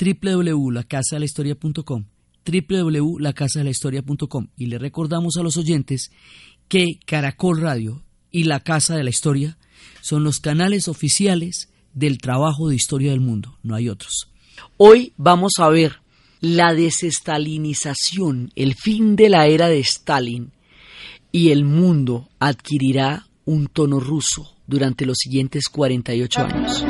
www.lacasadelahistoria.com www.lacasadelahistoria.com y le recordamos a los oyentes que Caracol Radio y La Casa de la Historia son los canales oficiales del trabajo de historia del mundo, no hay otros. Hoy vamos a ver la desestalinización, el fin de la era de Stalin y el mundo adquirirá un tono ruso durante los siguientes 48 años.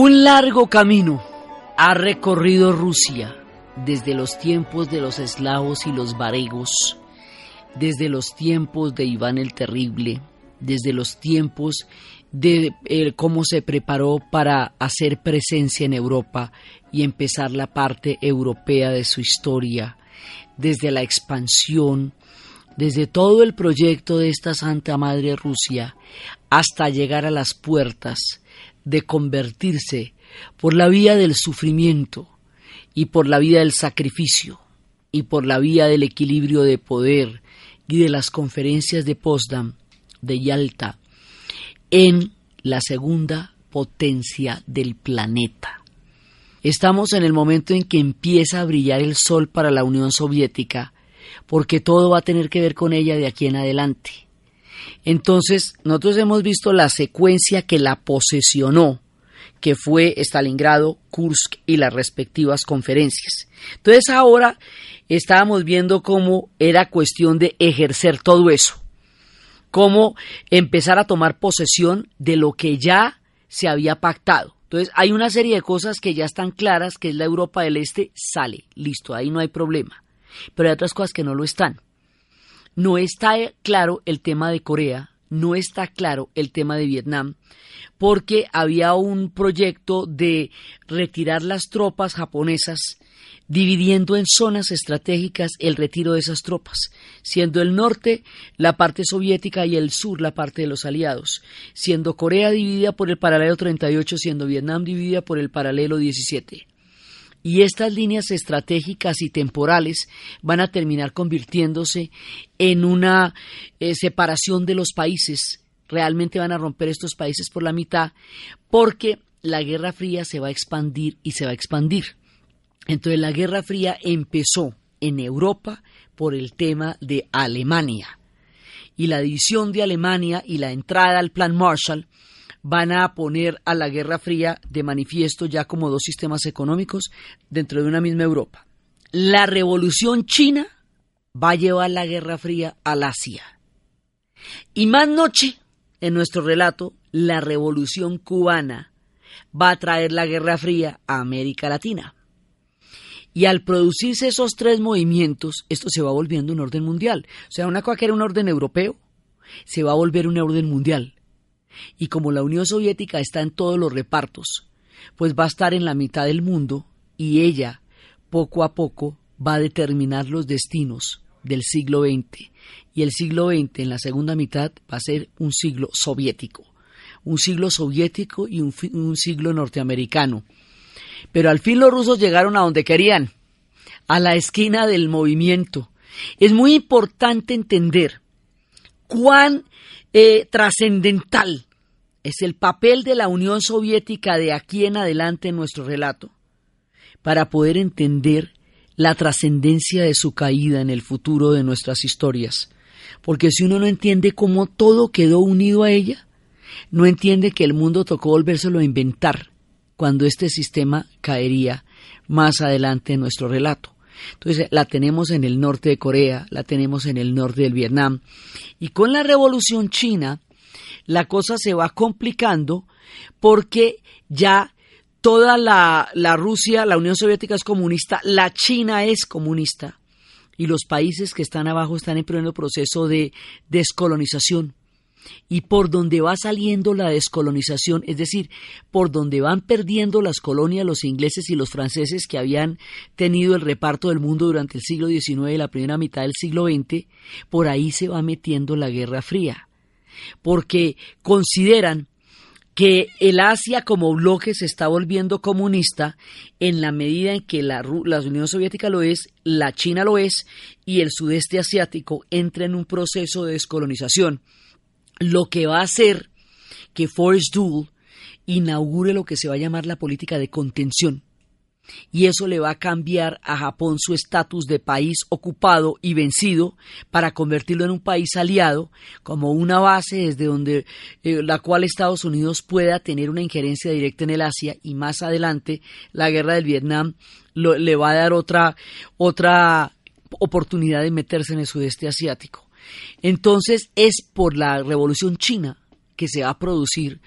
Un largo camino ha recorrido Rusia desde los tiempos de los eslavos y los varegos, desde los tiempos de Iván el Terrible, desde los tiempos de eh, cómo se preparó para hacer presencia en Europa y empezar la parte europea de su historia, desde la expansión, desde todo el proyecto de esta Santa Madre Rusia, hasta llegar a las puertas de convertirse por la vía del sufrimiento y por la vía del sacrificio y por la vía del equilibrio de poder y de las conferencias de Potsdam, de Yalta, en la segunda potencia del planeta. Estamos en el momento en que empieza a brillar el sol para la Unión Soviética, porque todo va a tener que ver con ella de aquí en adelante. Entonces, nosotros hemos visto la secuencia que la posesionó, que fue Stalingrado, Kursk y las respectivas conferencias. Entonces ahora estábamos viendo cómo era cuestión de ejercer todo eso, cómo empezar a tomar posesión de lo que ya se había pactado. Entonces hay una serie de cosas que ya están claras, que es la Europa del Este, sale, listo, ahí no hay problema. Pero hay otras cosas que no lo están. No está claro el tema de Corea, no está claro el tema de Vietnam, porque había un proyecto de retirar las tropas japonesas, dividiendo en zonas estratégicas el retiro de esas tropas, siendo el norte la parte soviética y el sur la parte de los aliados, siendo Corea dividida por el paralelo 38, siendo Vietnam dividida por el paralelo 17 y estas líneas estratégicas y temporales van a terminar convirtiéndose en una eh, separación de los países. Realmente van a romper estos países por la mitad porque la Guerra Fría se va a expandir y se va a expandir. Entonces la Guerra Fría empezó en Europa por el tema de Alemania. Y la división de Alemania y la entrada al Plan Marshall van a poner a la Guerra Fría de manifiesto ya como dos sistemas económicos dentro de una misma Europa. La revolución china va a llevar la Guerra Fría al Asia. Y más noche, en nuestro relato, la revolución cubana va a traer la Guerra Fría a América Latina. Y al producirse esos tres movimientos, esto se va volviendo un orden mundial. O sea, una cosa que era un orden europeo, se va a volver un orden mundial. Y como la Unión Soviética está en todos los repartos, pues va a estar en la mitad del mundo y ella, poco a poco, va a determinar los destinos del siglo XX. Y el siglo XX en la segunda mitad va a ser un siglo soviético, un siglo soviético y un, un siglo norteamericano. Pero al fin los rusos llegaron a donde querían, a la esquina del movimiento. Es muy importante entender cuán eh, trascendental es el papel de la Unión Soviética de aquí en adelante en nuestro relato para poder entender la trascendencia de su caída en el futuro de nuestras historias. Porque si uno no entiende cómo todo quedó unido a ella, no entiende que el mundo tocó volvérselo a inventar cuando este sistema caería más adelante en nuestro relato. Entonces la tenemos en el norte de Corea, la tenemos en el norte del Vietnam. Y con la revolución china, la cosa se va complicando porque ya toda la, la, Rusia, la Unión Soviética es comunista, la China es comunista y los países que están abajo están en pleno proceso de descolonización y por donde va saliendo la descolonización, es decir, por donde van perdiendo las colonias los ingleses y los franceses que habían tenido el reparto del mundo durante el siglo XIX y la primera mitad del siglo XX, por ahí se va metiendo la Guerra Fría, porque consideran que el Asia como bloque se está volviendo comunista en la medida en que la, la, Unión Soviética lo es, la China lo es y el sudeste asiático entra en un proceso de descolonización lo que va a hacer que Forrest Dool inaugure lo que se va a llamar la política de contención. Y eso le va a cambiar a Japón su estatus de país ocupado y vencido para convertirlo en un país aliado, como una base desde donde eh, la cual Estados Unidos pueda tener una injerencia directa en el Asia y más adelante la guerra del Vietnam le va a dar otra otra oportunidad de meterse en el sudeste asiático. Entonces es por la revolución china que se va a producir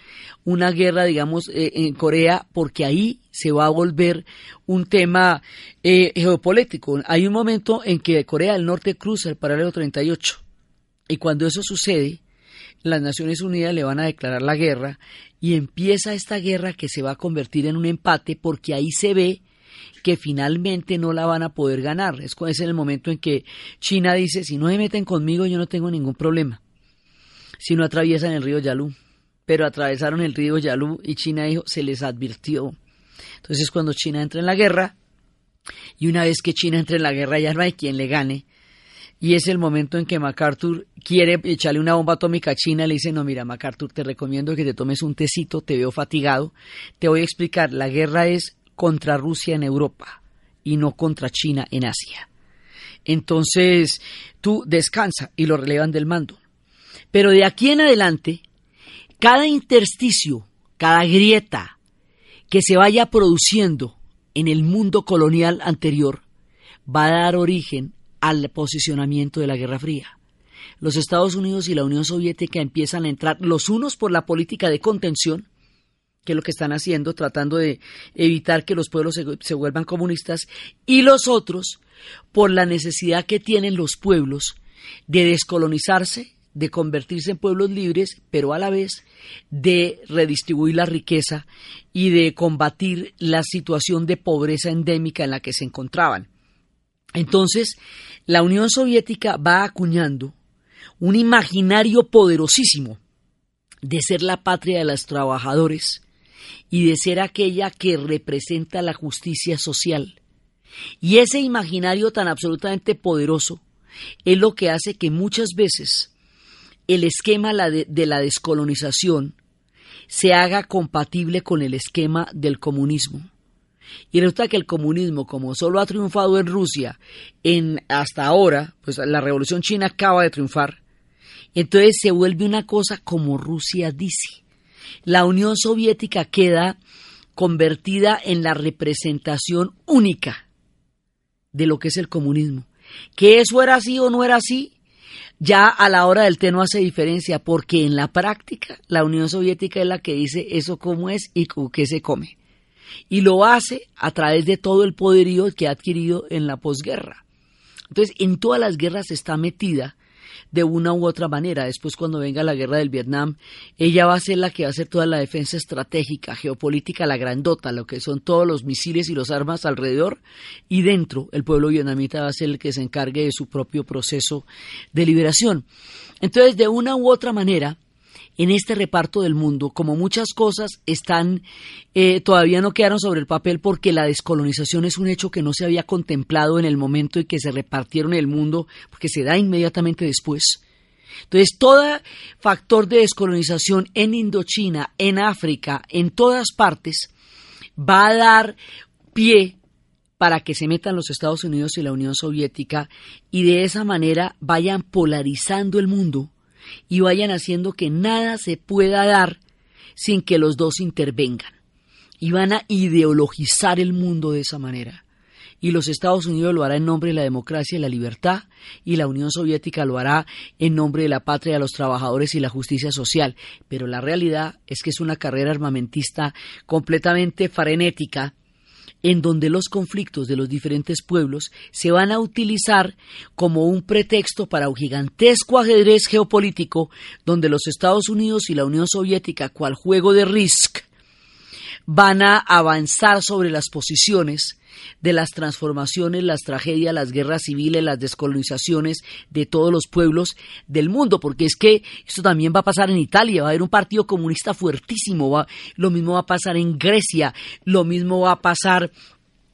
una guerra, digamos, eh, en Corea, porque ahí se va a volver un tema eh, geopolítico. Hay un momento en que Corea del Norte cruza el paralelo 38 y cuando eso sucede, las Naciones Unidas le van a declarar la guerra y empieza esta guerra que se va a convertir en un empate porque ahí se ve que finalmente no la van a poder ganar. Es, en el momento en que China dice, si no se meten conmigo yo no tengo ningún problema. Si no atraviesan el río Yalu. Pero atravesaron el río Yalu y China dijo, se les advirtió. Entonces cuando China entra en la guerra, y una vez que China entra en la guerra ya no hay quien le gane, y es el momento en que MacArthur quiere echarle una bomba atómica a China, le dice, no, mira, MacArthur, te recomiendo que te tomes un tecito, te veo fatigado, te voy a explicar, la guerra es contra Rusia en Europa y no contra China en Asia. Entonces, tú descansa y lo relevan del mando. Pero de aquí en adelante, cada intersticio, cada grieta que se vaya produciendo en el mundo colonial anterior va a dar origen al posicionamiento de la Guerra Fría. Los Estados Unidos y la Unión Soviética empiezan a entrar los unos por la política de contención que es lo que están haciendo, tratando de evitar que los pueblos se, vuelvan comunistas, y los otros por la necesidad que tienen los pueblos de descolonizarse, de convertirse en pueblos libres, pero a la vez de redistribuir la riqueza y de combatir la situación de pobreza endémica en la que se encontraban. Entonces, la Unión Soviética va acuñando un imaginario poderosísimo de ser la patria de los trabajadores, y de ser aquella que representa la justicia social. Y ese imaginario tan absolutamente poderoso es lo que hace que muchas veces el esquema de la descolonización se haga compatible con el esquema del comunismo. Y resulta que el comunismo, como solo ha triunfado en Rusia en hasta ahora, pues la revolución china acaba de triunfar, entonces se vuelve una cosa como Rusia dice la Unión Soviética queda convertida en la representación única de lo que es el comunismo. Que eso era así o no era así, ya a la hora del té no hace diferencia, porque en la práctica la Unión Soviética es la que dice eso cómo es y qué se come. Y lo hace a través de todo el poderío que ha adquirido en la posguerra. Entonces, en todas las guerras está metida de una u otra manera. Después, cuando venga la guerra del Vietnam, ella va a ser la que va a hacer toda la defensa estratégica, geopolítica, la grandota, lo que son todos los misiles y los armas alrededor, y dentro el pueblo vietnamita va a ser el que se encargue de su propio proceso de liberación. Entonces, de una u otra manera, en este reparto del mundo, como muchas cosas están, eh, todavía no quedaron sobre el papel porque la descolonización es un hecho que no se había contemplado en el momento en que se repartieron el mundo, porque se da inmediatamente después. Entonces, todo factor de descolonización en Indochina, en África, en todas partes, va a dar pie para que se metan los Estados Unidos y la Unión Soviética y de esa manera vayan polarizando el mundo y vayan haciendo que nada se pueda dar sin que los dos intervengan. Y van a ideologizar el mundo de esa manera. Y los Estados Unidos lo hará en nombre de la democracia y la libertad, y la Unión Soviética lo hará en nombre de la patria de los trabajadores y la justicia social. Pero la realidad es que es una carrera armamentista completamente frenética en donde los conflictos de los diferentes pueblos se van a utilizar como un pretexto para un gigantesco ajedrez geopolítico donde los Estados Unidos y la Unión Soviética, cual juego de Risk, van a avanzar sobre las posiciones de las transformaciones, las tragedias, las guerras civiles, las descolonizaciones de todos los pueblos del mundo, porque es que esto también va a pasar en Italia, va a haber un partido comunista fuertísimo, lo mismo va a pasar en Grecia, lo mismo va a pasar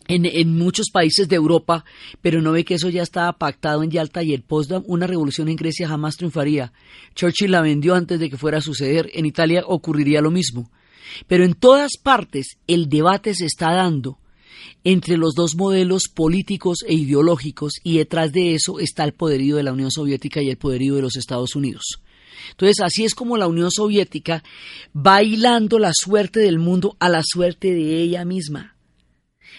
en, en, muchos países de Europa, pero no ve que eso ya estaba pactado en Yalta y el Potsdam, una revolución en Grecia jamás triunfaría. Churchill la vendió antes de que fuera a suceder, en Italia ocurriría lo mismo. Pero en todas partes el debate se está dando entre los dos modelos políticos e ideológicos y detrás de eso está el poderío de la Unión Soviética y el poderío de los Estados Unidos. Entonces, así es como la Unión Soviética va hilando la suerte del mundo a la suerte de ella misma,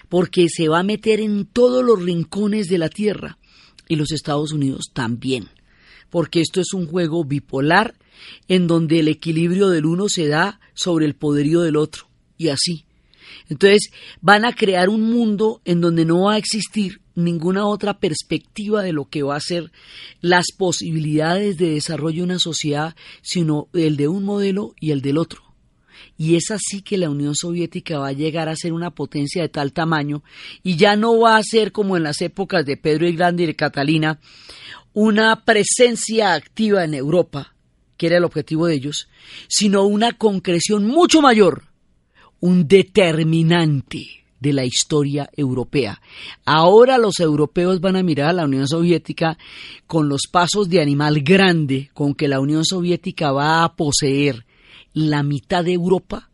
porque se va a meter en todos los rincones de la Tierra y los Estados Unidos también, porque esto es un juego bipolar en donde el equilibrio del uno se da sobre el poderío del otro, y así. Entonces van a crear un mundo en donde no va a existir ninguna otra perspectiva de lo que va a ser las posibilidades de desarrollo de una sociedad, sino el de un modelo y el del otro. Y es así que la Unión Soviética va a llegar a ser una potencia de tal tamaño y ya no va a ser como en las épocas de Pedro el Grande y de Catalina, una presencia activa en Europa, que era el objetivo de ellos, sino una concreción mucho mayor un determinante de la historia europea. Ahora los europeos van a mirar a la Unión Soviética con los pasos de animal grande con que la Unión Soviética va a poseer la mitad de Europa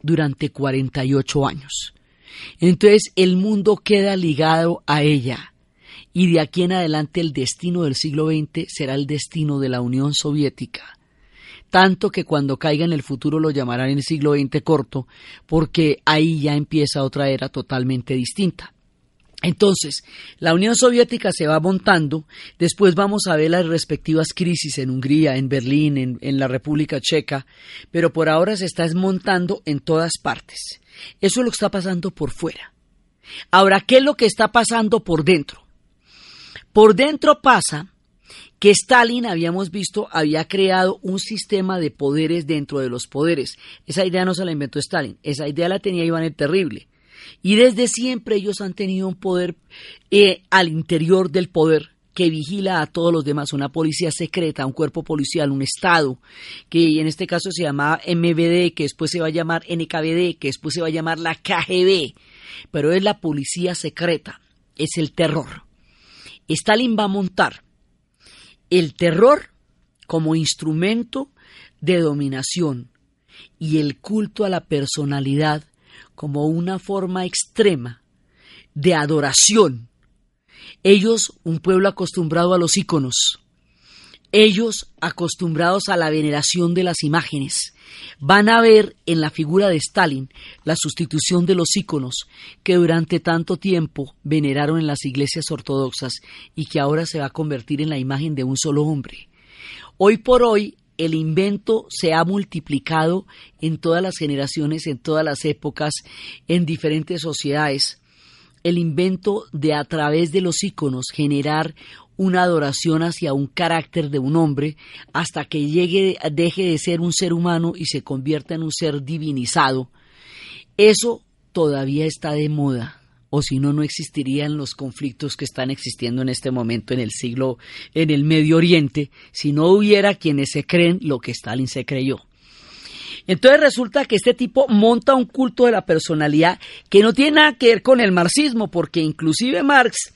durante 48 años. Entonces el mundo queda ligado a ella y de aquí en adelante el destino del siglo XX será el destino de la Unión Soviética tanto que cuando caiga en el futuro lo llamarán en el siglo XX corto, porque ahí ya empieza otra era totalmente distinta. Entonces, la Unión Soviética se va montando, después vamos a ver las respectivas crisis en Hungría, en Berlín, en, en, la República Checa, pero por ahora se está desmontando en todas partes. Eso es lo que está pasando por fuera. Ahora, ¿qué es lo que está pasando por dentro? Por dentro pasa que Stalin, habíamos visto, había creado un sistema de poderes dentro de los poderes. Esa idea no se la inventó Stalin, esa idea la tenía Iván el Terrible. Y desde siempre ellos han tenido un poder eh, al interior del poder que vigila a todos los demás, una policía secreta, un cuerpo policial, un Estado, que en este caso se llamaba MBD, que después se va a llamar NKVD, que después se va a llamar la KGB, pero es la policía secreta, es el terror. Stalin va a montar el terror como instrumento de dominación y el culto a la personalidad como una forma extrema de adoración. Ellos, un pueblo acostumbrado a los íconos, ellos, acostumbrados a la veneración de las imágenes, van a ver en la figura de Stalin la sustitución de los íconos que durante tanto tiempo veneraron en las iglesias ortodoxas y que ahora se va a convertir en la imagen de un solo hombre. Hoy por hoy el invento se ha multiplicado en todas las generaciones, en todas las épocas, en diferentes sociedades. El invento de a través de los íconos generar una adoración hacia un carácter de un hombre hasta que llegue, deje de ser un ser humano y se convierta en un ser divinizado. Eso todavía está de moda, o si no, no existirían los conflictos que están existiendo en este momento en el siglo, en el Medio Oriente, si no hubiera quienes se creen lo que Stalin se creyó. Entonces resulta que este tipo monta un culto de la personalidad que no tiene nada que ver con el marxismo, porque inclusive Marx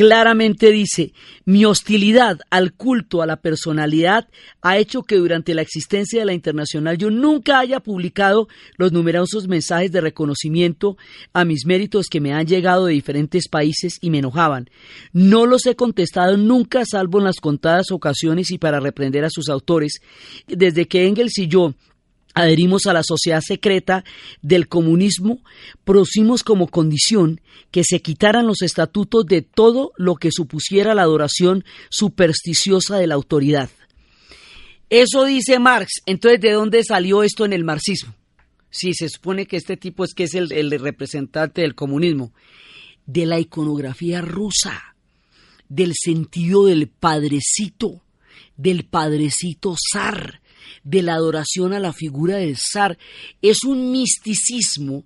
claramente dice, mi hostilidad al culto a la personalidad ha hecho que durante la existencia de la Internacional yo nunca haya publicado los numerosos mensajes de reconocimiento a mis méritos que me han llegado de diferentes países y me enojaban. No los he contestado nunca salvo en las contadas ocasiones y para reprender a sus autores. Desde que Engels y yo adherimos a la sociedad secreta del comunismo, propusimos como condición que se quitaran los estatutos de todo lo que supusiera la adoración supersticiosa de la autoridad. Eso dice Marx. Entonces, ¿de dónde salió esto en el marxismo? Si se supone que este tipo es que es el, el representante del comunismo. De la iconografía rusa, del sentido del padrecito, del padrecito zar, de la adoración a la figura del zar. Es un misticismo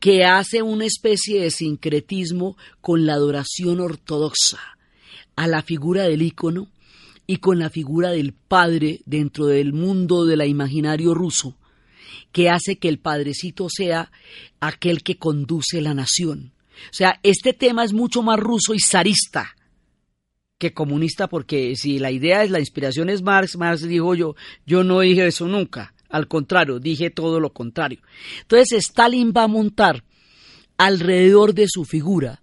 que hace una especie de sincretismo con la adoración ortodoxa a la figura del ícono y con la figura del padre dentro del mundo del imaginario ruso, que hace que el padrecito sea aquel que conduce la nación. O sea, este tema es mucho más ruso y zarista que comunista, porque si la idea es la inspiración es Marx, Marx dijo yo, yo no dije eso nunca, al contrario, dije todo lo contrario. Entonces Stalin va a montar alrededor de su figura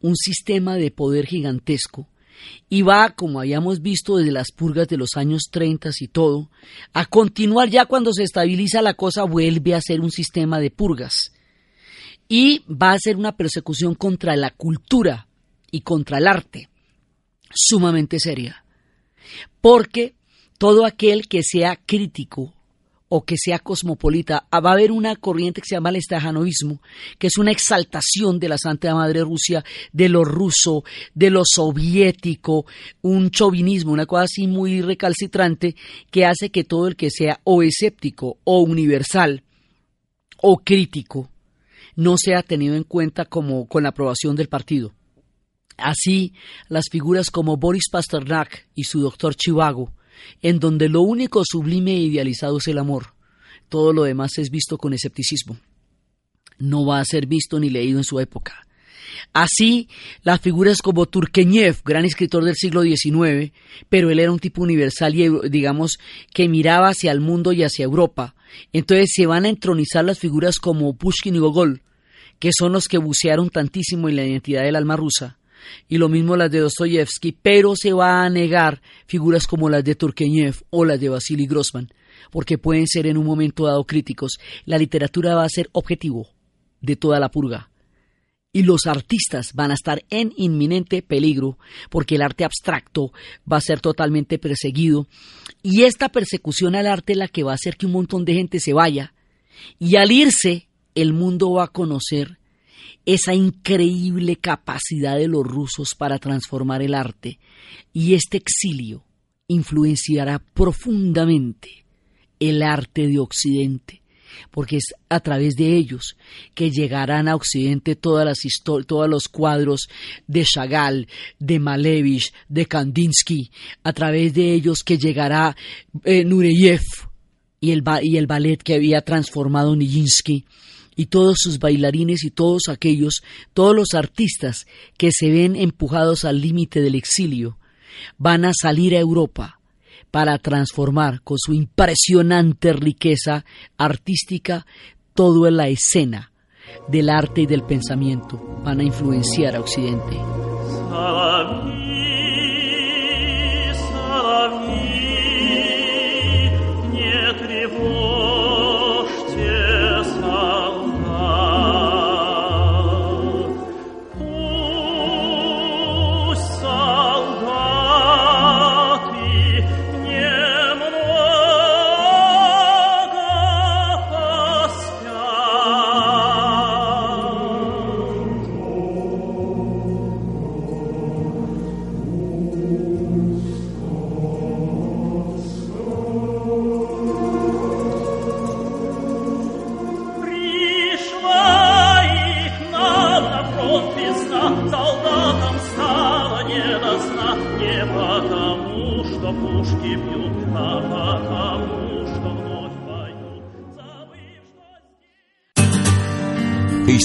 un sistema de poder gigantesco y va, como habíamos visto desde las purgas de los años 30 y todo, a continuar ya cuando se estabiliza la cosa, vuelve a ser un sistema de purgas. Y va a ser una persecución contra la cultura y contra el arte sumamente seria. Porque todo aquel que sea crítico o que sea cosmopolita, ah, va a haber una corriente que se llama el estajanoísmo, que es una exaltación de la Santa Madre Rusia, de lo ruso, de lo soviético, un chauvinismo, una cosa así muy recalcitrante, que hace que todo el que sea o escéptico o universal o crítico no sea tenido en cuenta como con la aprobación del partido. Así, las figuras como Boris Pasternak y su doctor Chivago, en donde lo único sublime e idealizado es el amor, todo lo demás es visto con escepticismo. No va a ser visto ni leído en su época. Así, las figuras como Turgenev, gran escritor del siglo XIX, pero él era un tipo universal y, digamos, que miraba hacia el mundo y hacia Europa. Entonces se van a entronizar las figuras como Pushkin y Gogol, que son los que bucearon tantísimo en la identidad del alma rusa y lo mismo las de Dostoyevsky, pero se va a negar figuras como las de Turgenev o las de Vasily Grossman, porque pueden ser en un momento dado críticos. La literatura va a ser objetivo de toda la purga. Y los artistas van a estar en inminente peligro porque el arte abstracto va a ser totalmente perseguido. Y esta persecución al arte es la que va a hacer que un montón de gente se vaya. Y al irse, el mundo va a conocer esa increíble capacidad de los rusos para transformar el arte y este exilio influenciará profundamente el arte de Occidente, porque es a través de ellos que llegarán a Occidente todas las todos los cuadros de Chagall, de Malevich, de Kandinsky, a través de ellos que llegará eh, Nureyev y el, y el ballet que había transformado Nijinsky, y todos sus bailarines y todos aquellos, todos los artistas que se ven empujados al límite del exilio, van a salir a Europa para transformar con su impresionante riqueza artística todo en la escena del arte y del pensamiento, van a influenciar a Occidente.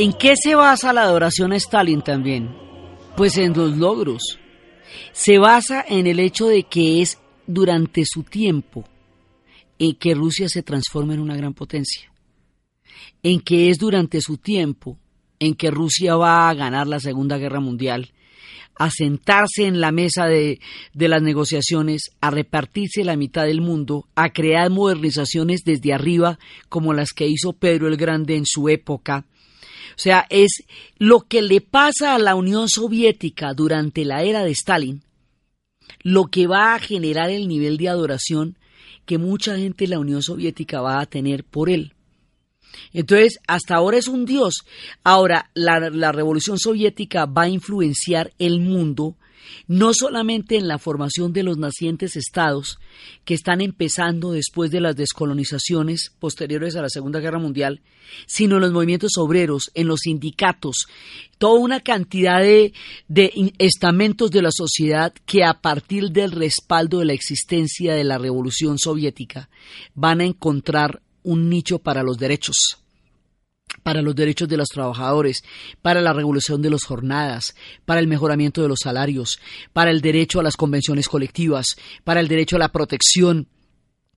¿En qué se basa la adoración a Stalin también? Pues en los logros. Se basa en el hecho de que es durante su tiempo en que Rusia se transforma en una gran potencia. En que es durante su tiempo en que Rusia va a ganar la Segunda Guerra Mundial, a sentarse en la mesa de, de, las negociaciones, a repartirse la mitad del mundo, a crear modernizaciones desde arriba como las que hizo Pedro el Grande en su época, sea, es lo que le pasa a la Unión Soviética durante la era de Stalin, lo que va a generar el nivel de adoración que mucha gente en la Unión Soviética va a tener por él. Entonces, hasta ahora es un dios. Ahora, la, la revolución soviética va a influenciar el mundo no solamente en la formación de los nacientes estados que están empezando después de las descolonizaciones posteriores a la Segunda Guerra Mundial, sino en los movimientos obreros, en los sindicatos, toda una cantidad de, estamentos de la sociedad que a partir del respaldo de la existencia de la Revolución Soviética van a encontrar un nicho para los derechos para los derechos de los trabajadores, para la regulación de las jornadas, para el mejoramiento de los salarios, para el derecho a las convenciones colectivas, para el derecho a la protección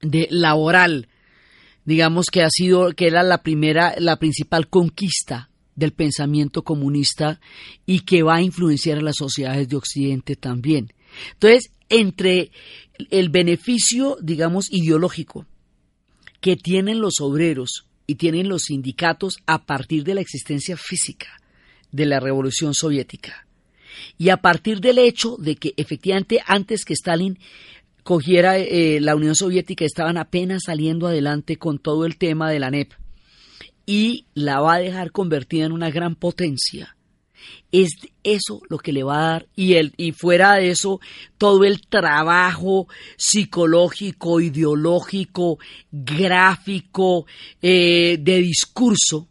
laboral, digamos que ha sido que era la primera la principal conquista del pensamiento comunista y que va a influenciar a las sociedades de occidente también. Entonces, entre el beneficio, digamos, ideológico que tienen los obreros y tienen los sindicatos a partir de la existencia física de la revolución soviética. Y a partir del hecho de que efectivamente antes que Stalin cogiera eh, la Unión Soviética estaban apenas saliendo adelante con todo el tema de la NEP y la va a dejar convertida en una gran potencia es eso lo que le va a dar y, el, y fuera de eso todo el trabajo psicológico, ideológico, gráfico, eh, de discurso,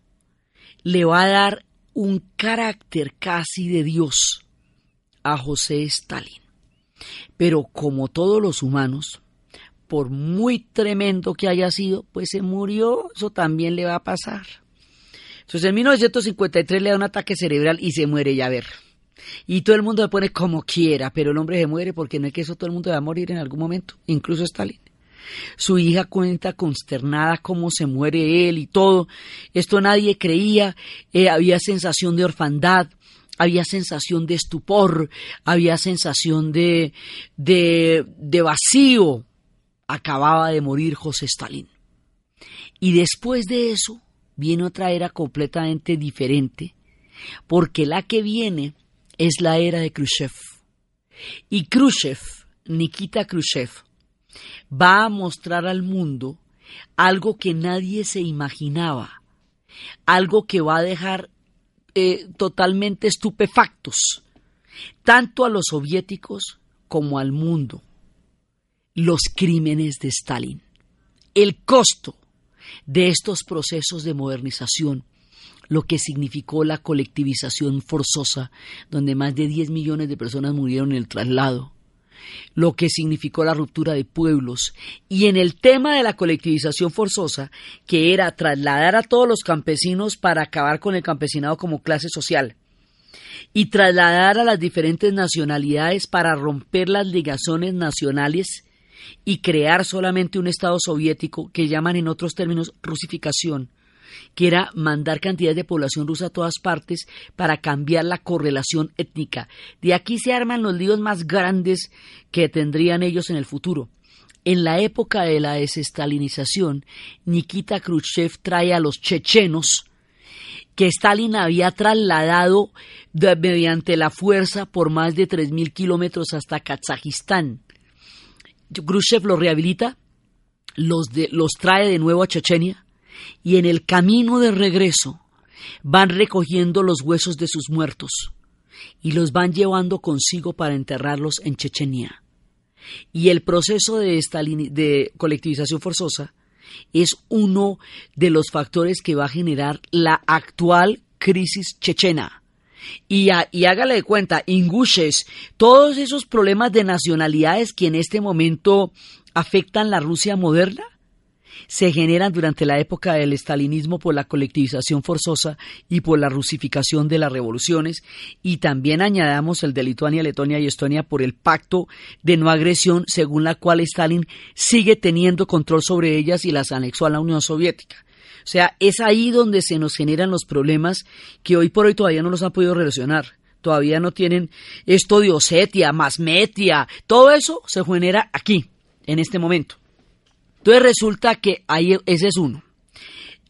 le va a dar un carácter casi de Dios a José Stalin. Pero como todos los humanos, por muy tremendo que haya sido, pues se murió, eso también le va a pasar. Entonces en 1953 le da un ataque cerebral y se muere ya ver. Y todo el mundo se pone como quiera, pero el hombre se muere porque no es que eso todo el mundo va a morir en algún momento, incluso Stalin. Su hija cuenta consternada cómo se muere él y todo. Esto nadie creía, eh, había sensación de orfandad, había sensación de estupor, había sensación de, de vacío. Acababa de morir José Stalin. Y después de eso, viene otra era completamente diferente, porque la que viene es la era de Khrushchev. Y Khrushchev, Nikita Khrushchev, va a mostrar al mundo algo que nadie se imaginaba, algo que va a dejar eh, totalmente estupefactos, tanto a los soviéticos como al mundo, los crímenes de Stalin, el costo de estos procesos de modernización, lo que significó la colectivización forzosa, donde más de 10 millones de personas murieron en el traslado, lo que significó la ruptura de pueblos, y en el tema de la colectivización forzosa, que era trasladar a todos los campesinos para acabar con el campesinado como clase social, y trasladar a las diferentes nacionalidades para romper las ligazones nacionales y crear solamente un Estado soviético que llaman en otros términos rusificación, que era mandar cantidades de población rusa a todas partes para cambiar la correlación étnica. De aquí se arman los líos más grandes que tendrían ellos en el futuro. En la época de la desestalinización, Nikita Khrushchev trae a los chechenos que Stalin había trasladado mediante la fuerza por más de 3.000 kilómetros hasta Kazajistán Khrushchev los rehabilita, los, los trae de nuevo a Chechenia y en el camino de regreso van recogiendo los huesos de sus muertos y los van llevando consigo para enterrarlos en Chechenia. Y el proceso de, de colectivización forzosa es uno de los factores que va a generar la actual crisis chechena, Y, y, hágale de cuenta, Ingushes, todos esos problemas de nacionalidades que en este momento afectan la Rusia moderna, se generan durante la época del estalinismo por la colectivización forzosa y por la rusificación de las revoluciones, y también añadamos el de Lituania, Letonia y Estonia por el pacto de no agresión según la cual Stalin sigue teniendo control sobre ellas y las anexó a la Unión Soviética. O sea, es ahí donde se nos generan los problemas que hoy por hoy todavía no los han podido relacionar. Todavía no tienen esto de Osetia, Masmetia, todo eso se genera aquí, en este momento. Entonces resulta que ahí, ese es uno.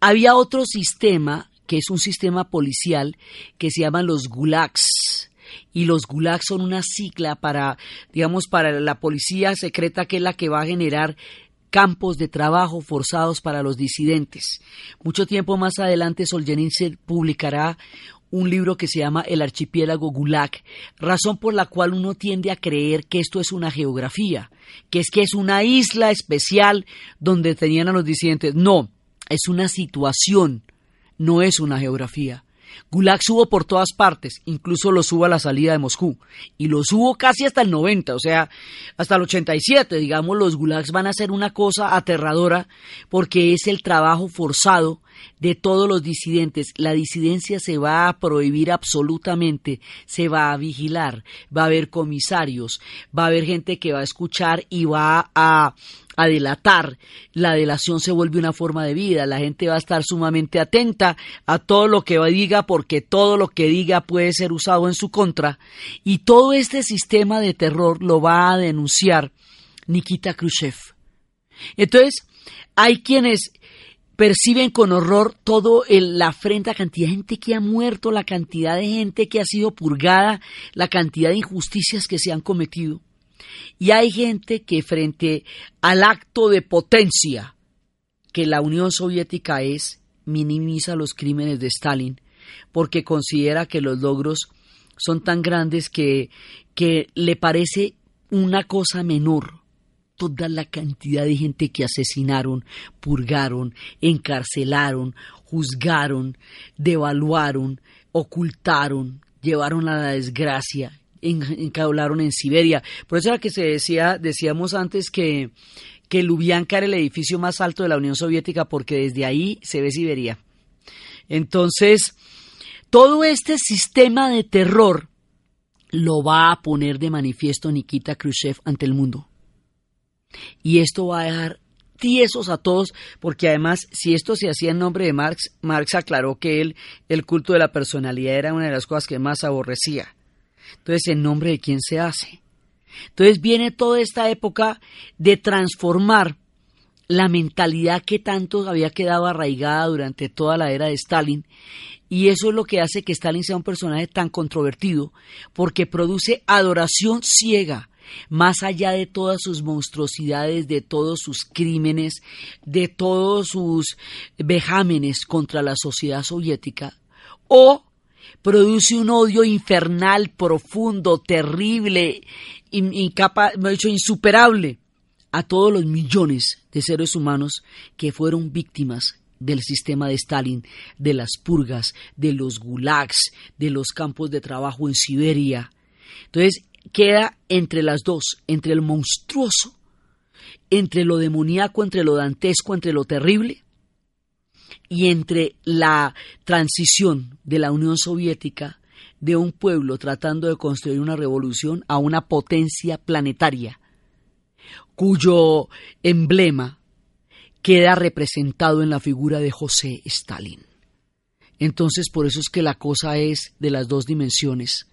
Había otro sistema, que es un sistema policial, que se llaman los gulags. Y los gulags son una sigla para, digamos, para la policía secreta, que es la que va a generar campos de trabajo forzados para los disidentes. Mucho tiempo más adelante Solzhenitsyn publicará un libro que se llama El archipiélago Gulag, razón por la cual uno tiende a creer que esto es una geografía, que es que es una isla especial donde tenían a los disidentes. No, es una situación, no es una geografía. Gulag hubo por todas partes, incluso lo hubo a la salida de Moscú, y lo hubo casi hasta el 90, o sea, hasta el 87, digamos, los gulags van a ser una cosa aterradora porque es el trabajo forzado de todos los disidentes. La disidencia se va a prohibir absolutamente, se va a vigilar, va a haber comisarios, va a haber gente que va a escuchar y va a a delatar. La delación se vuelve una forma de vida. La gente va a estar sumamente atenta a todo lo que diga porque todo lo que diga puede ser usado en su contra. Y todo este sistema de terror lo va a denunciar Nikita Khrushchev. Entonces, hay quienes perciben con horror todo la afrenta, cantidad de gente que ha muerto, la cantidad de gente que ha sido purgada, la cantidad de injusticias que se han cometido. Y hay gente que frente al acto de potencia que la Unión Soviética es, minimiza los crímenes de Stalin porque considera que los logros son tan grandes que, que le parece una cosa menor toda la cantidad de gente que asesinaron, purgaron, encarcelaron, juzgaron, devaluaron, ocultaron, llevaron a la desgracia, encaularon en Siberia. Por eso era que se decía, decíamos antes que, que Lubyanka era el edificio más alto de la Unión Soviética porque desde ahí se ve Siberia. Entonces, todo este sistema de terror lo va a poner de manifiesto Nikita Khrushchev ante el mundo. Y esto va a dejar tiesos a todos, porque además, si esto se hacía en nombre de Marx, Marx aclaró que él, el culto de la personalidad era una de las cosas que más aborrecía. Entonces, ¿en nombre de quién se hace? Entonces viene toda esta época de transformar la mentalidad que tanto había quedado arraigada durante toda la era de Stalin y eso es lo que hace que Stalin sea un personaje tan controvertido porque produce adoración ciega más allá de todas sus monstruosidades, de todos sus crímenes, de todos sus vejámenes contra la sociedad soviética, o produce un odio infernal, profundo, terrible, incapaz, dicho, insuperable a todos los millones de seres humanos que fueron víctimas del sistema de Stalin, de las purgas, de los gulags, de los campos de trabajo en Siberia. Entonces, queda entre las dos, entre el monstruoso, entre lo demoníaco, entre lo dantesco, entre lo terrible, y entre la transición de la Unión Soviética de un pueblo tratando de construir una revolución a una potencia planetaria, cuyo emblema queda representado en la figura de José Stalin. Entonces, por eso es que la cosa es de las dos dimensiones,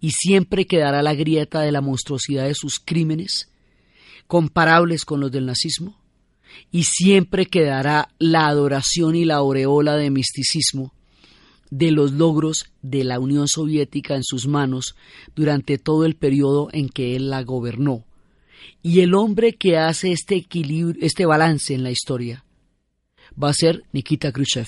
y siempre quedará la grieta de la monstruosidad de sus crímenes, comparables con los del nazismo, y siempre quedará la adoración y la aureola de misticismo de los logros de la Unión Soviética en sus manos durante todo el periodo en que él la gobernó. Y el hombre que hace este equilibrio, este balance en la historia, va a ser Nikita Khrushchev.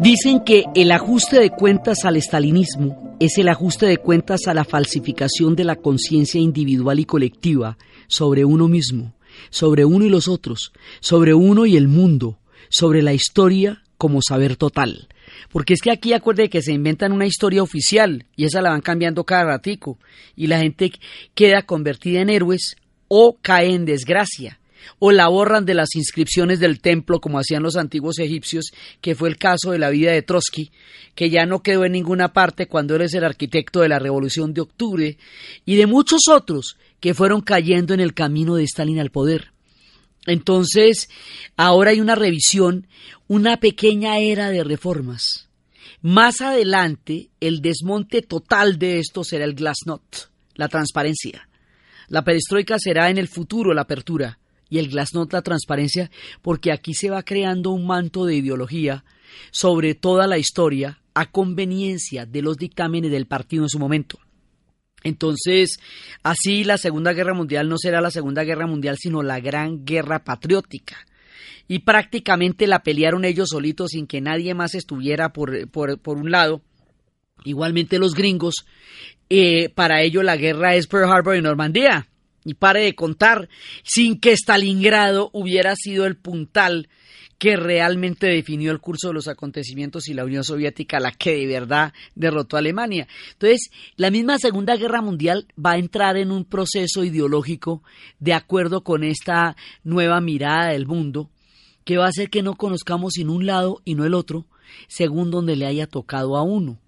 Dicen que el ajuste de cuentas al estalinismo es el ajuste de cuentas a la falsificación de la conciencia individual y colectiva sobre uno mismo, sobre uno y los otros, sobre uno y el mundo, sobre la historia como saber total. Porque es que aquí acuerde que se inventan una historia oficial y esa la van cambiando cada ratico y la gente queda convertida en héroes o cae en desgracia o la borran de las inscripciones del templo como hacían los antiguos egipcios, que fue el caso de la vida de Trotsky, que ya no quedó en ninguna parte cuando eres el arquitecto de la Revolución de Octubre, y de muchos otros que fueron cayendo en el camino de Stalin al poder. Entonces, ahora hay una revisión, una pequeña era de reformas. Más adelante, el desmonte total de esto será el glasnost, la transparencia. La perestroika será en el futuro la apertura y el glasnost la transparencia, porque aquí se va creando un manto de ideología sobre toda la historia a conveniencia de los dictámenes del partido en su momento. Entonces, así la Segunda Guerra Mundial no será la Segunda Guerra Mundial, sino la Gran Guerra Patriótica. Y prácticamente la pelearon ellos solitos sin que nadie más estuviera por, por, un lado. Igualmente los gringos, eh, para ello la guerra es Pearl Harbor y Normandía. Y pare de contar, sin que Stalingrado hubiera sido el puntal que realmente definió el curso de los acontecimientos y la Unión Soviética la que de verdad derrotó a Alemania. Entonces, la misma Segunda Guerra Mundial va a entrar en un proceso ideológico de acuerdo con esta nueva mirada del mundo, que va a hacer que no conozcamos sin un lado y no el otro, según donde le haya tocado a uno.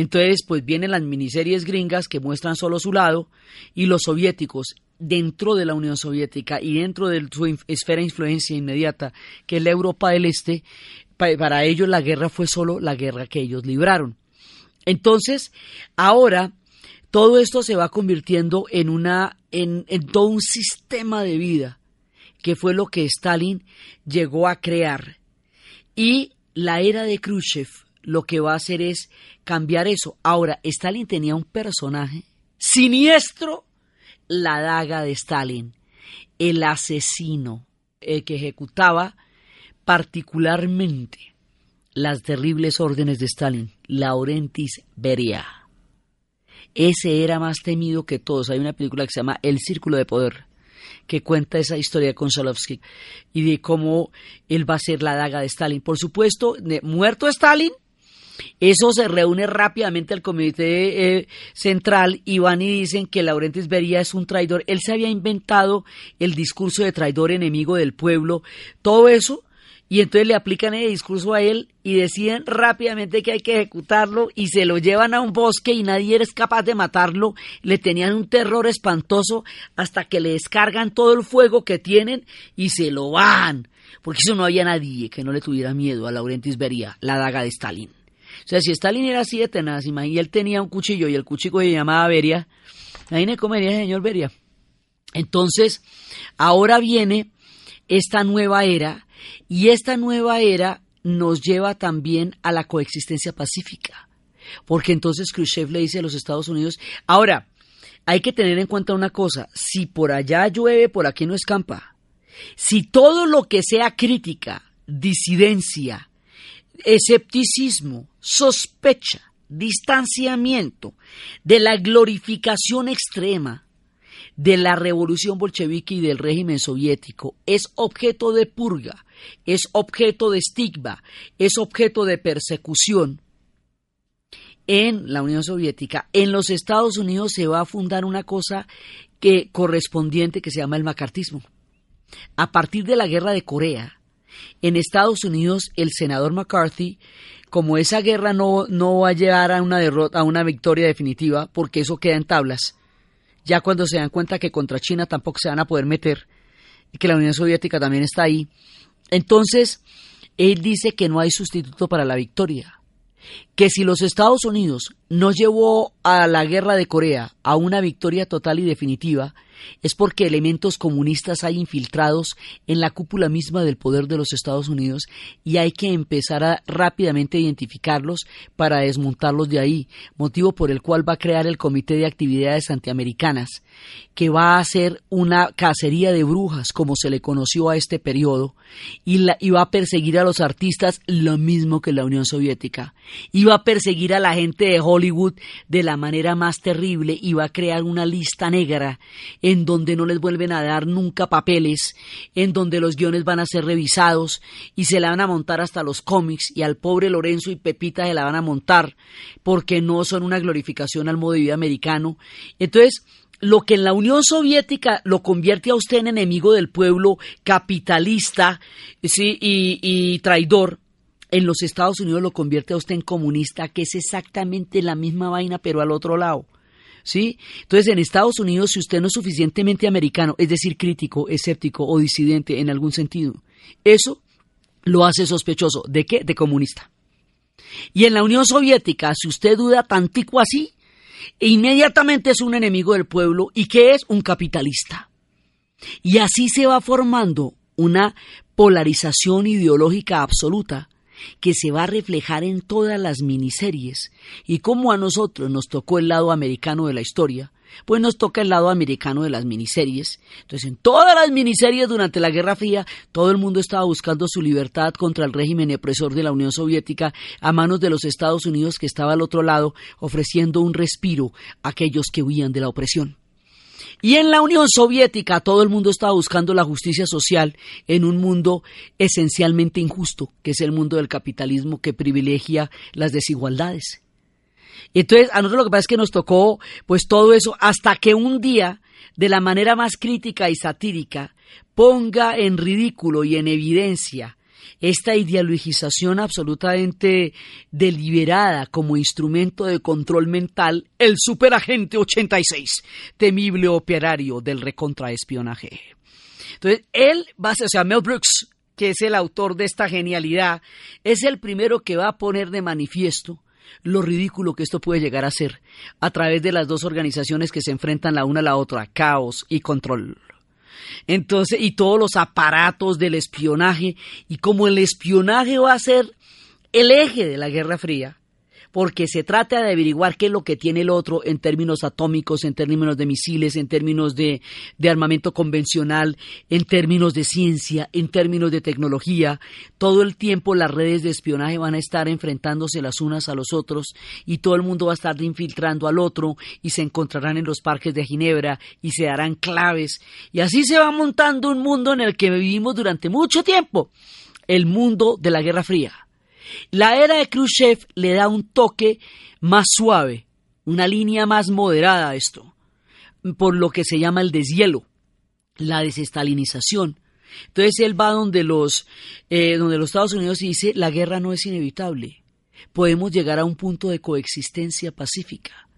Entonces, pues vienen las miniseries gringas que muestran solo su lado y los soviéticos dentro de la Unión Soviética y dentro de su esfera de influencia inmediata, que es la Europa del Este, para ellos la guerra fue solo la guerra que ellos libraron. Entonces, ahora todo esto se va convirtiendo en una en, en todo un sistema de vida que fue lo que Stalin llegó a crear. Y la era de Khrushchev lo que va a hacer es cambiar eso. Ahora, Stalin tenía un personaje siniestro la daga de Stalin, el asesino, el que ejecutaba particularmente las terribles órdenes de Stalin, Laurentis Beria. Ese era más temido que todos. Hay una película que se llama El Círculo de Poder, que cuenta esa historia con Solovsky y de cómo él va a ser la daga de Stalin. Por supuesto, muerto Stalin, eso se reúne rápidamente al comité eh, central y van y dicen que Laurentiis Beria es un traidor. Él se había inventado el discurso de traidor enemigo del pueblo, todo eso, y entonces le aplican el discurso a él y deciden rápidamente que hay que ejecutarlo y se lo llevan a un bosque y nadie es capaz de matarlo. Le tenían un terror espantoso hasta que le descargan todo el fuego que tienen y se lo van. Porque eso no había nadie que no le tuviera miedo a Laurentis Beria, la daga de Stalin. Sea, si Stalin era así de tenaz y él tenía un cuchillo y el cuchillo se llamaba Beria, ahí me comería el señor Beria. Entonces, ahora viene esta nueva era y esta nueva era nos lleva también a la coexistencia pacífica. Porque entonces Khrushchev le dice a los Estados Unidos, ahora, hay que tener en cuenta una cosa, si por allá llueve, por aquí no escampa. Si todo lo que sea crítica, disidencia, escepticismo, sospecha, distanciamiento de la glorificación extrema de la revolución bolchevique y del régimen soviético es objeto de purga, es objeto de estigma, es objeto de persecución. En la Unión Soviética, en los Estados Unidos se va a fundar una cosa que correspondiente que se llama el macartismo. A partir de la guerra de Corea, en Estados Unidos, el senador McCarthy, como esa guerra no, no va a llegar a una derrota, a una victoria definitiva, porque eso queda en tablas, ya cuando se dan cuenta que contra China tampoco se van a poder meter y que la Unión Soviética también está ahí, entonces él dice que no hay sustituto para la victoria, que si los Estados Unidos no llevó a la guerra de Corea a una victoria total y definitiva, es porque elementos comunistas hay infiltrados en la cúpula misma del poder de los Estados Unidos y hay que empezar a rápidamente identificarlos para desmontarlos de ahí, motivo por el cual va a crear el Comité de Actividades Antiamericanas, que va a hacer una cacería de brujas, como se le conoció a este periodo, y, la, y va a perseguir a los artistas lo mismo que la Unión Soviética, y va a perseguir a la gente de Hollywood de la manera más terrible y va a crear una lista negra en donde no les vuelven a dar nunca papeles, en donde los guiones van a ser revisados y se la van a montar hasta los cómics y al pobre Lorenzo y Pepita se la van a montar porque no son una glorificación al modo de vida americano. Entonces, lo que en la Unión Soviética lo convierte a usted en enemigo del pueblo, capitalista ¿sí? y, traidor, en los Estados Unidos lo convierte a usted en comunista, que es exactamente la misma vaina, pero al otro lado. ¿Sí? Entonces, en Estados Unidos, si usted no es suficientemente americano, es decir, crítico, escéptico o disidente en algún sentido, eso lo hace sospechoso. ¿De qué? De comunista. Y en la Unión Soviética, si usted duda tantico así, inmediatamente es un enemigo del pueblo y que es un capitalista. Y así se va formando una polarización ideológica absoluta que se va a reflejar en todas las miniseries. Y como a nosotros nos tocó el lado americano de la historia, pues nos toca el lado americano de las miniseries. Entonces, en todas las miniseries durante la Guerra Fría, todo el mundo estaba buscando su libertad contra el régimen opresor de la Unión Soviética a manos de los Estados Unidos que estaba al otro lado, ofreciendo un respiro a aquellos que huían de la opresión. Y en la Unión Soviética todo el mundo estaba buscando la justicia social en un mundo esencialmente injusto, que es el mundo del capitalismo que privilegia las desigualdades. Entonces, a nosotros lo que pasa es que nos tocó pues todo eso hasta que un día, de la manera más crítica y satírica, ponga en ridículo y en evidencia esta ideologización absolutamente deliberada como instrumento de control mental, el superagente 86, temible operario del recontraespionaje. Entonces, él va a ser, o sea, Mel Brooks, que es el autor de esta genialidad, es el primero que va a poner de manifiesto lo ridículo que esto puede llegar a ser a través de las dos organizaciones que se enfrentan la una a la otra, caos y control. Entonces, y todos los aparatos del espionaje, y como el espionaje va a ser el eje de la Guerra Fría, porque se trata de averiguar qué es lo que tiene el otro en términos atómicos, en términos de misiles, en términos de, armamento convencional, en términos de ciencia, en términos de tecnología. Todo el tiempo las redes de espionaje van a estar enfrentándose las unas a los otros y todo el mundo va a estar infiltrando al otro y se encontrarán en los parques de Ginebra y se darán claves. Y así se va montando un mundo en el que vivimos durante mucho tiempo, el mundo de la Guerra Fría la era de Khrushchev le da un toque más suave, una línea más moderada a esto, por lo que se llama el deshielo, la desestalinización. Entonces él va donde los, eh, donde los Estados Unidos y dice la guerra no es inevitable. Podemos llegar a un punto de coexistencia pacífica.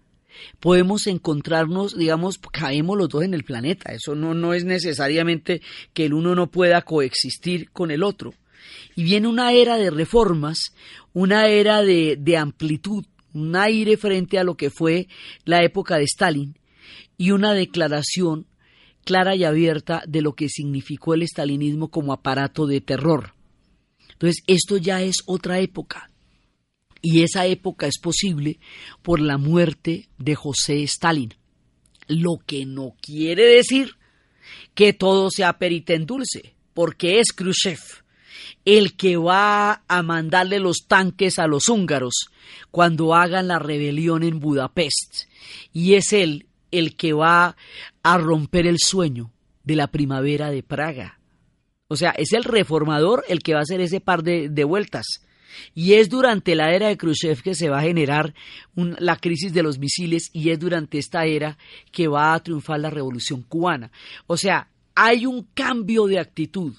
Podemos encontrarnos, digamos, caemos los dos en el planeta. Eso no, no es necesariamente que el uno no pueda coexistir con el otro. Y viene una era de reformas, una era de, amplitud, un aire frente a lo que fue la época de Stalin y una declaración clara y abierta de lo que significó el estalinismo como aparato de terror. Entonces, esto ya es otra época. Y esa época es posible por la muerte de José Stalin. Lo que no quiere decir que todo sea perita en dulce, porque es Khrushchev el que va a mandarle los tanques a los húngaros cuando hagan la rebelión en Budapest. Y es él el que va a romper el sueño de la primavera de Praga. O sea, es el reformador el que va a hacer ese par de, vueltas. Y es durante la era de Khrushchev que se va a generar la crisis de los misiles y es durante esta era que va a triunfar la revolución cubana. O sea, hay un cambio de actitud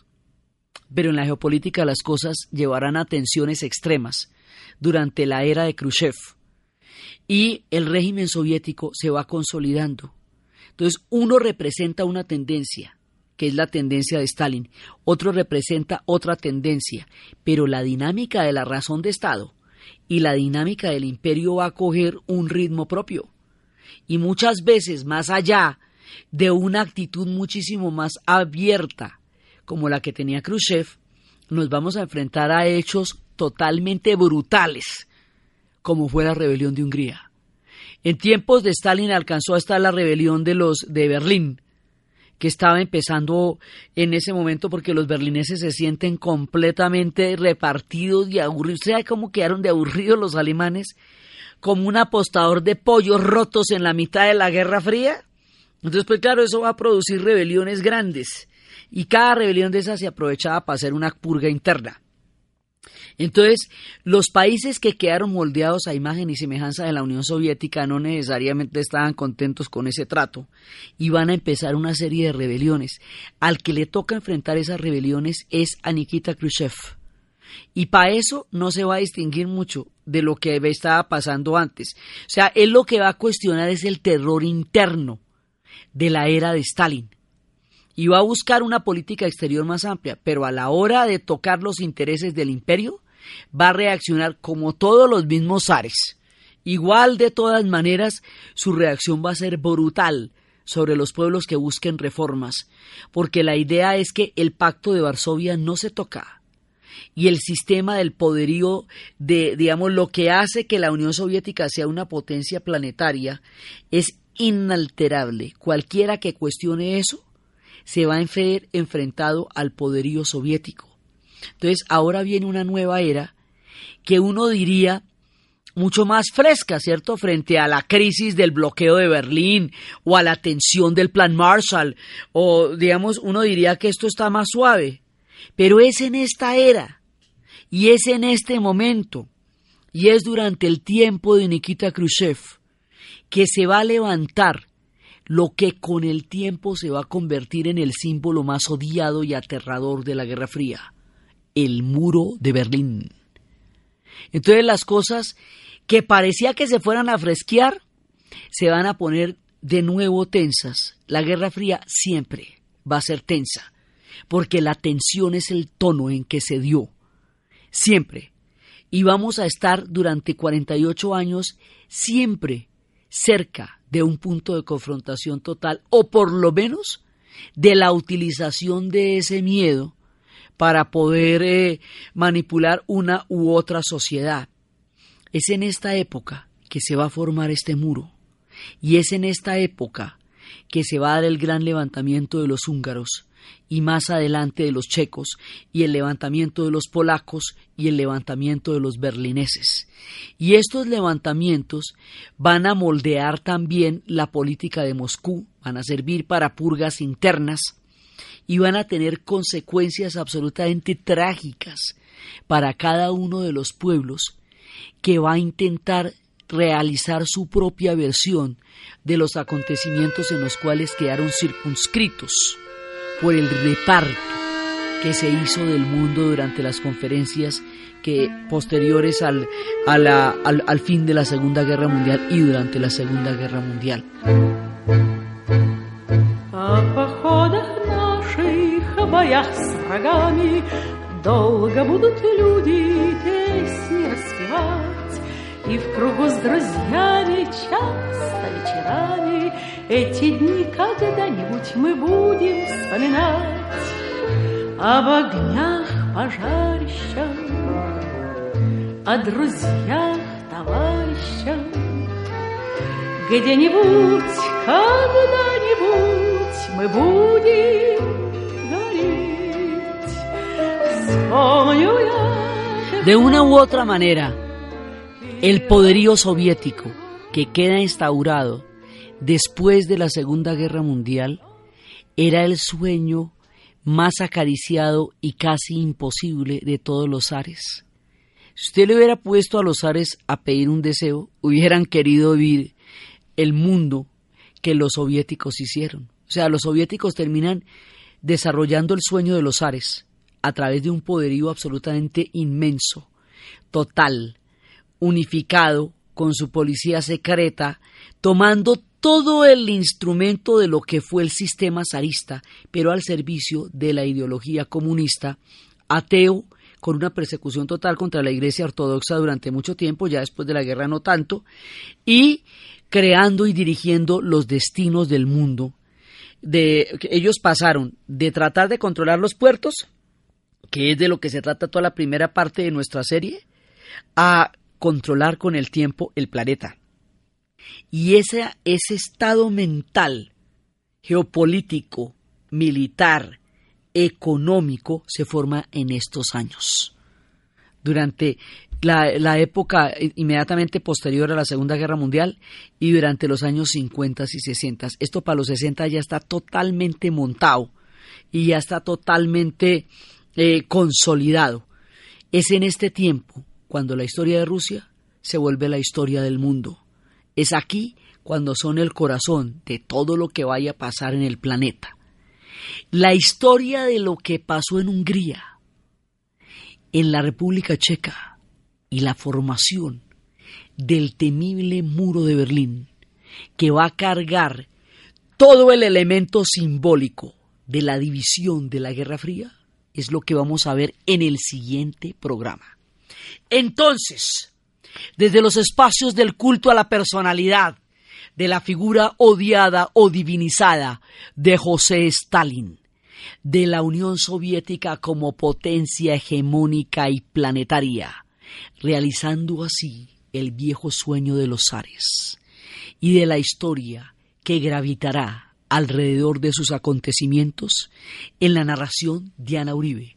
pero en la geopolítica las cosas llevarán a tensiones extremas durante la era de Khrushchev y el régimen soviético se va consolidando. Entonces, uno representa una tendencia, que es la tendencia de Stalin, otro representa otra tendencia, pero la dinámica de la razón de Estado y la dinámica del imperio va a coger un ritmo propio. Y muchas veces, más allá de una actitud muchísimo más abierta como la que tenía Khrushchev, nos vamos a enfrentar a hechos totalmente brutales, como fue la rebelión de Hungría. En tiempos de Stalin alcanzó a estar la rebelión de los de Berlín, que estaba empezando en ese momento porque los berlineses se sienten completamente repartidos y aburridos. ¿Sabe cómo quedaron de aburridos los alemanes? Como un apostador de pollos rotos en la mitad de la Guerra Fría Entonces, pues claro, eso va a producir rebeliones grandes y cada rebelión de esas se aprovechaba para hacer una purga interna. Entonces, los países que quedaron moldeados a imagen y semejanza de la Unión Soviética no necesariamente estaban contentos con ese trato y van a empezar una serie de rebeliones. Al que le toca enfrentar esas rebeliones es a Nikita Khrushchev. Y para eso no se va a distinguir mucho de lo que estaba pasando antes. O sea, él lo que va a cuestionar es el terror interno de la era de Stalin y va a buscar una política exterior más amplia, pero a la hora de tocar los intereses del imperio, va a reaccionar como todos los mismos zares. Igual de todas maneras, su reacción va a ser brutal sobre los pueblos que busquen reformas, porque la idea es que el pacto de Varsovia no se toca. Y el sistema del poderío de, digamos, lo que hace que la Unión Soviética sea una potencia planetaria es inalterable. Cualquiera que cuestione eso se va a ver enfrentado al poderío soviético. Entonces, ahora viene una nueva era que uno diría mucho más fresca, ¿cierto? Frente a la crisis del bloqueo de Berlín o a la tensión del Plan Marshall, o digamos, uno diría que esto está más suave. Pero es en esta era, y es en este momento, y es durante el tiempo de Nikita Khrushchev, que se va a levantar lo que con el tiempo se va a convertir en el símbolo más odiado y aterrador de la Guerra Fría el muro de Berlín. Entonces las cosas que parecía que se fueran a fresquear, se van a poner de nuevo tensas. La Guerra Fría siempre va a ser tensa, porque la tensión es el tono en que se dio. Siempre. Y vamos a estar durante 48 años siempre cerca de un punto de confrontación total, o por lo menos de la utilización de ese miedo para poder eh, manipular una u otra sociedad. Es en esta época que se va a formar este muro y es en esta época que se va a dar el gran levantamiento de los húngaros y más adelante de los checos y el levantamiento de los polacos y el levantamiento de los berlineses. Y estos levantamientos van a moldear también la política de Moscú, van a servir para purgas internas y van a tener consecuencias absolutamente trágicas para cada uno de los pueblos que va a intentar realizar su propia versión de los acontecimientos en los cuales quedaron circunscritos por el reparto que se hizo del mundo durante las conferencias que posteriores al, al, al fin de la Segunda Guerra Mundial y durante la Segunda Guerra Mundial. боях с врагами Долго будут люди песни распевать И в кругу с друзьями часто вечерами Эти дни когда-нибудь мы будем вспоминать Об огнях пожарищах О друзьях, товарищах. Где-нибудь, когда-нибудь мы будем De una u otra manera, el poderío soviético que queda instaurado después de la Segunda Guerra Mundial era el sueño más acariciado y casi imposible de todos los zares. Si usted le hubiera puesto a los zares a pedir un deseo, hubieran querido vivir el mundo que los soviéticos hicieron. O sea, los soviéticos terminan desarrollando el sueño de los zares, a través de un poderío absolutamente inmenso, total, unificado con su policía secreta, tomando todo el instrumento de lo que fue el sistema zarista, pero al servicio de la ideología comunista, ateo, con una persecución total contra la Iglesia Ortodoxa durante mucho tiempo, ya después de la guerra no tanto, y creando y dirigiendo los destinos del mundo. De, ellos pasaron de tratar de controlar los puertos que es de lo que se trata toda la primera parte de nuestra serie, a controlar con el tiempo el planeta. Y ese, ese estado mental, geopolítico, militar, económico, se forma en estos años. Durante la, época inmediatamente posterior a la Segunda Guerra Mundial y durante los años 50 y 60. Esto para los 60 ya está totalmente montado y ya está totalmente eh, consolidado. Es en este tiempo cuando la historia de Rusia se vuelve la historia del mundo. Es aquí cuando son el corazón de todo lo que vaya a pasar en el planeta. La historia de lo que pasó en Hungría, en la República Checa y la formación del temible muro de Berlín, que va a cargar todo el elemento simbólico de la división de la Guerra Fría, es lo que vamos a ver en el siguiente programa. Entonces, desde los espacios del culto a la personalidad, de la figura odiada o divinizada de José Stalin, de la Unión Soviética como potencia hegemónica y planetaria, realizando así el viejo sueño de los zares, y de la historia que gravitará alrededor de sus acontecimientos en la narración Diana Uribe,